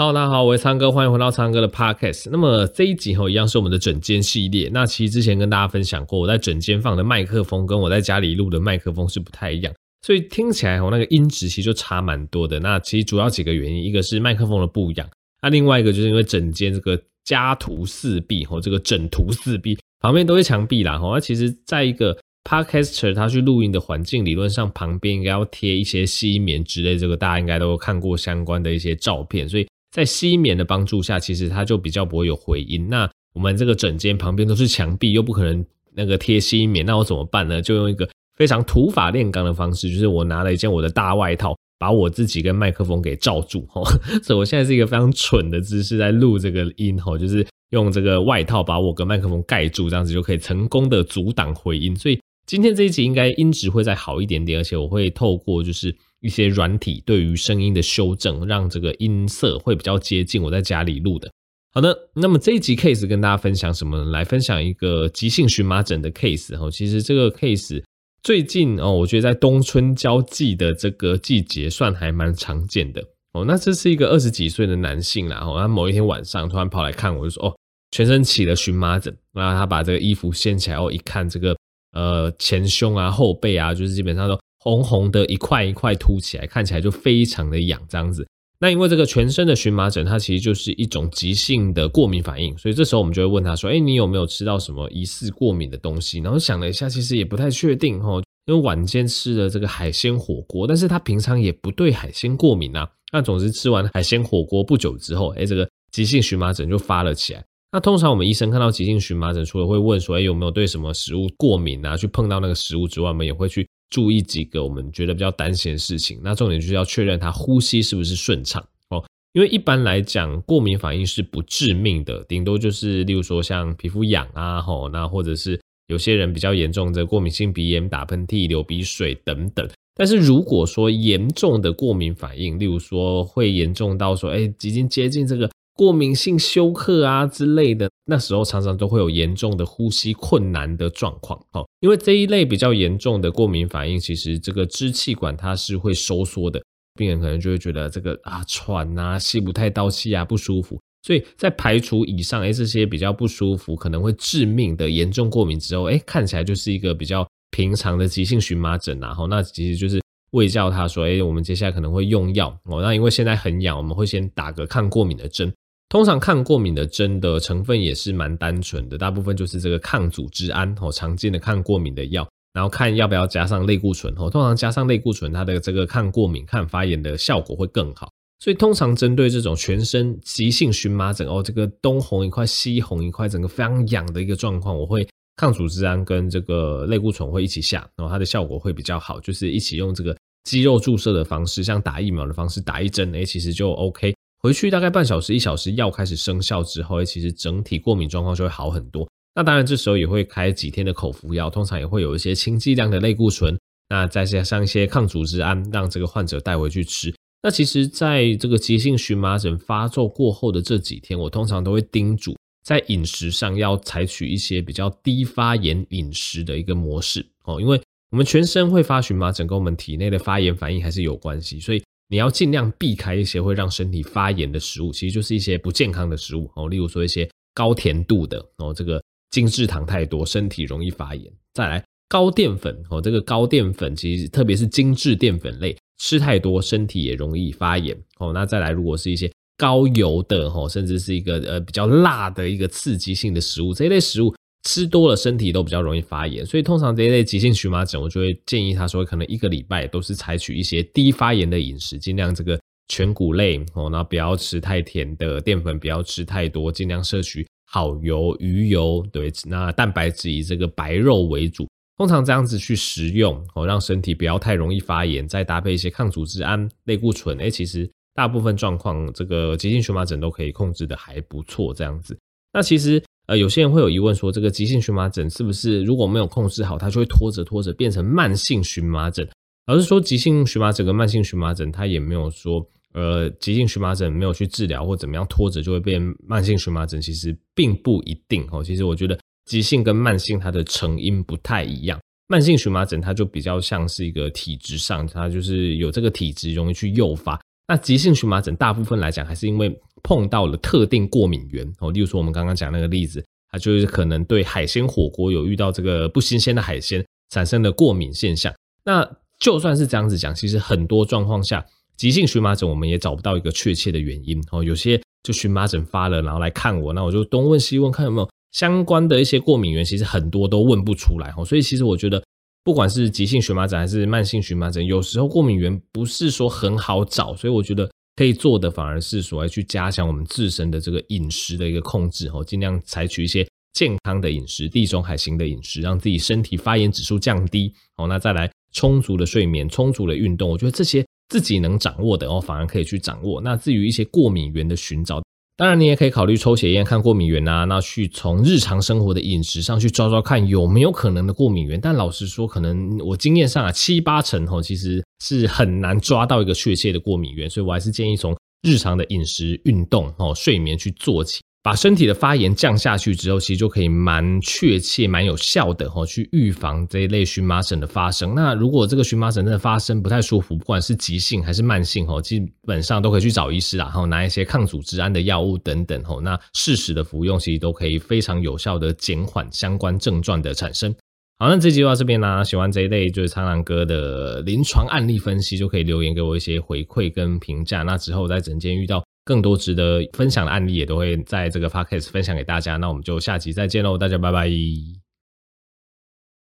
好大家好，我是苍哥，欢迎回到苍哥的 Podcast。那么这一集哈，一样是我们的整间系列。那其实之前跟大家分享过，我在整间放的麦克风跟我在家里录的麦克风是不太一样，所以听起来我那个音质其实就差蛮多的。那其实主要几个原因，一个是麦克风的不一样，那另外一个就是因为整间这个家徒四壁哈，这个整图四壁旁边都是墙壁啦哈。那其实在一个 Podcaster 他去录音的环境，理论上旁边应该要贴一些吸棉之类，这个大家应该都看过相关的一些照片，所以。在吸棉的帮助下，其实它就比较不会有回音。那我们这个整间旁边都是墙壁，又不可能那个贴吸棉，那我怎么办呢？就用一个非常土法炼钢的方式，就是我拿了一件我的大外套，把我自己跟麦克风给罩住。哈，所以我现在是一个非常蠢的姿势在录这个音。哈，就是用这个外套把我跟麦克风盖住，这样子就可以成功的阻挡回音。所以今天这一集应该音质会再好一点点，而且我会透过就是。一些软体对于声音的修正，让这个音色会比较接近我在家里录的。好的，那么这一集 case 跟大家分享什么呢？来分享一个急性荨麻疹的 case 哈。其实这个 case 最近哦，我觉得在冬春交际的这个季节算还蛮常见的哦。那这是一个二十几岁的男性啦，哦，他某一天晚上突然跑来看我，就说哦，全身起了荨麻疹，然后他把这个衣服掀起来哦，一看这个呃前胸啊、后背啊，就是基本上都。红红的一块一块凸起来，看起来就非常的痒，这样子。那因为这个全身的荨麻疹，它其实就是一种急性的过敏反应，所以这时候我们就会问他说：“哎，你有没有吃到什么疑似过敏的东西？”然后想了一下，其实也不太确定哈，因为晚间吃了这个海鲜火锅，但是他平常也不对海鲜过敏啊。那总之吃完海鲜火锅不久之后，哎，这个急性荨麻疹就发了起来。那通常我们医生看到急性荨麻疹，除了会问说：“哎，有没有对什么食物过敏啊？”去碰到那个食物之外，我们也会去。注意几个我们觉得比较担心的事情，那重点就是要确认他呼吸是不是顺畅哦。因为一般来讲，过敏反应是不致命的，顶多就是例如说像皮肤痒啊，吼，那或者是有些人比较严重的过敏性鼻炎、打喷嚏、流鼻水等等。但是如果说严重的过敏反应，例如说会严重到说，哎，已经接近这个。过敏性休克啊之类的，那时候常常都会有严重的呼吸困难的状况。哦，因为这一类比较严重的过敏反应，其实这个支气管它是会收缩的，病人可能就会觉得这个啊喘啊，吸不太到气啊，不舒服。所以在排除以上诶这些比较不舒服、可能会致命的严重过敏之后，诶看起来就是一个比较平常的急性荨麻疹啊。那其实就是卫教他说，诶我们接下来可能会用药哦。那因为现在很痒，我们会先打个抗过敏的针。通常抗过敏的针的成分也是蛮单纯的，大部分就是这个抗组织胺哦，常见的抗过敏的药，然后看要不要加上类固醇哦。通常加上类固醇，它的这个抗过敏、抗发炎的效果会更好。所以通常针对这种全身急性荨麻疹哦，这个东红一块西红一块，整个非常痒的一个状况，我会抗组织胺跟这个类固醇会一起下，然后它的效果会比较好，就是一起用这个肌肉注射的方式，像打疫苗的方式打一针，诶，其实就 OK。回去大概半小时一小时，药开始生效之后，其实整体过敏状况就会好很多。那当然这时候也会开几天的口服药，通常也会有一些轻剂量的类固醇，那再加上一些抗组织胺，让这个患者带回去吃。那其实在这个急性荨麻疹发作过后的这几天，我通常都会叮嘱在饮食上要采取一些比较低发炎饮食的一个模式哦，因为我们全身会发荨麻疹，跟我们体内的发炎反应还是有关系，所以。你要尽量避开一些会让身体发炎的食物，其实就是一些不健康的食物哦，例如说一些高甜度的哦，这个精制糖太多，身体容易发炎。再来高淀粉哦，这个高淀粉其实特别是精制淀粉类，吃太多身体也容易发炎哦。那再来，如果是一些高油的哦，甚至是一个呃比较辣的一个刺激性的食物，这一类食物。吃多了，身体都比较容易发炎，所以通常这一类急性荨麻疹，我就会建议他说，可能一个礼拜都是采取一些低发炎的饮食，尽量这个全谷类哦，然后不要吃太甜的淀粉，不要吃太多，尽量摄取好油、鱼油，对，那蛋白质以这个白肉为主，通常这样子去食用哦，让身体不要太容易发炎，再搭配一些抗组织胺、类固醇，诶，其实大部分状况这个急性荨麻疹都可以控制的还不错，这样子，那其实。呃，有些人会有疑问说，这个急性荨麻疹是不是如果没有控制好，它就会拖着拖着变成慢性荨麻疹？老实说，急性荨麻疹跟慢性荨麻疹，它也没有说，呃，急性荨麻疹没有去治疗或怎么样拖着就会变慢性荨麻疹，其实并不一定哦。其实我觉得急性跟慢性它的成因不太一样，慢性荨麻疹它就比较像是一个体质上，它就是有这个体质容易去诱发。那急性荨麻疹大部分来讲还是因为碰到了特定过敏源哦，例如说我们刚刚讲那个例子，它就是可能对海鲜火锅有遇到这个不新鲜的海鲜产生的过敏现象。那就算是这样子讲，其实很多状况下，急性荨麻疹我们也找不到一个确切的原因哦。有些就荨麻疹发了，然后来看我，那我就东问西问，看有没有相关的一些过敏源，其实很多都问不出来哦。所以其实我觉得，不管是急性荨麻疹还是慢性荨麻疹，有时候过敏源不是说很好找，所以我觉得可以做的反而是所谓去加强我们自身的这个饮食的一个控制哦，尽量采取一些。健康的饮食，地中海型的饮食，让自己身体发炎指数降低。好，那再来充足的睡眠，充足的运动，我觉得这些自己能掌握的哦，反而可以去掌握。那至于一些过敏源的寻找，当然你也可以考虑抽血验看过敏源啊，那去从日常生活的饮食上去抓抓看有没有可能的过敏源。但老实说，可能我经验上啊，七八成哦，其实是很难抓到一个确切的过敏源，所以我还是建议从日常的饮食、运动哦、睡眠去做起。把身体的发炎降下去之后，其实就可以蛮确切、蛮有效的哈，去预防这一类荨麻疹的发生。那如果这个荨麻疹真的发生不太舒服，不管是急性还是慢性哈，基本上都可以去找医师啦，然后拿一些抗组织胺的药物等等哈，那适时的服用，其实都可以非常有效的减缓相关症状的产生。好，那这集就到这边啦。喜欢这一类就是苍狼哥的临床案例分析，就可以留言给我一些回馈跟评价。那之后在诊间遇到。更多值得分享的案例也都会在这个 podcast 分享给大家，那我们就下期再见喽，大家拜拜。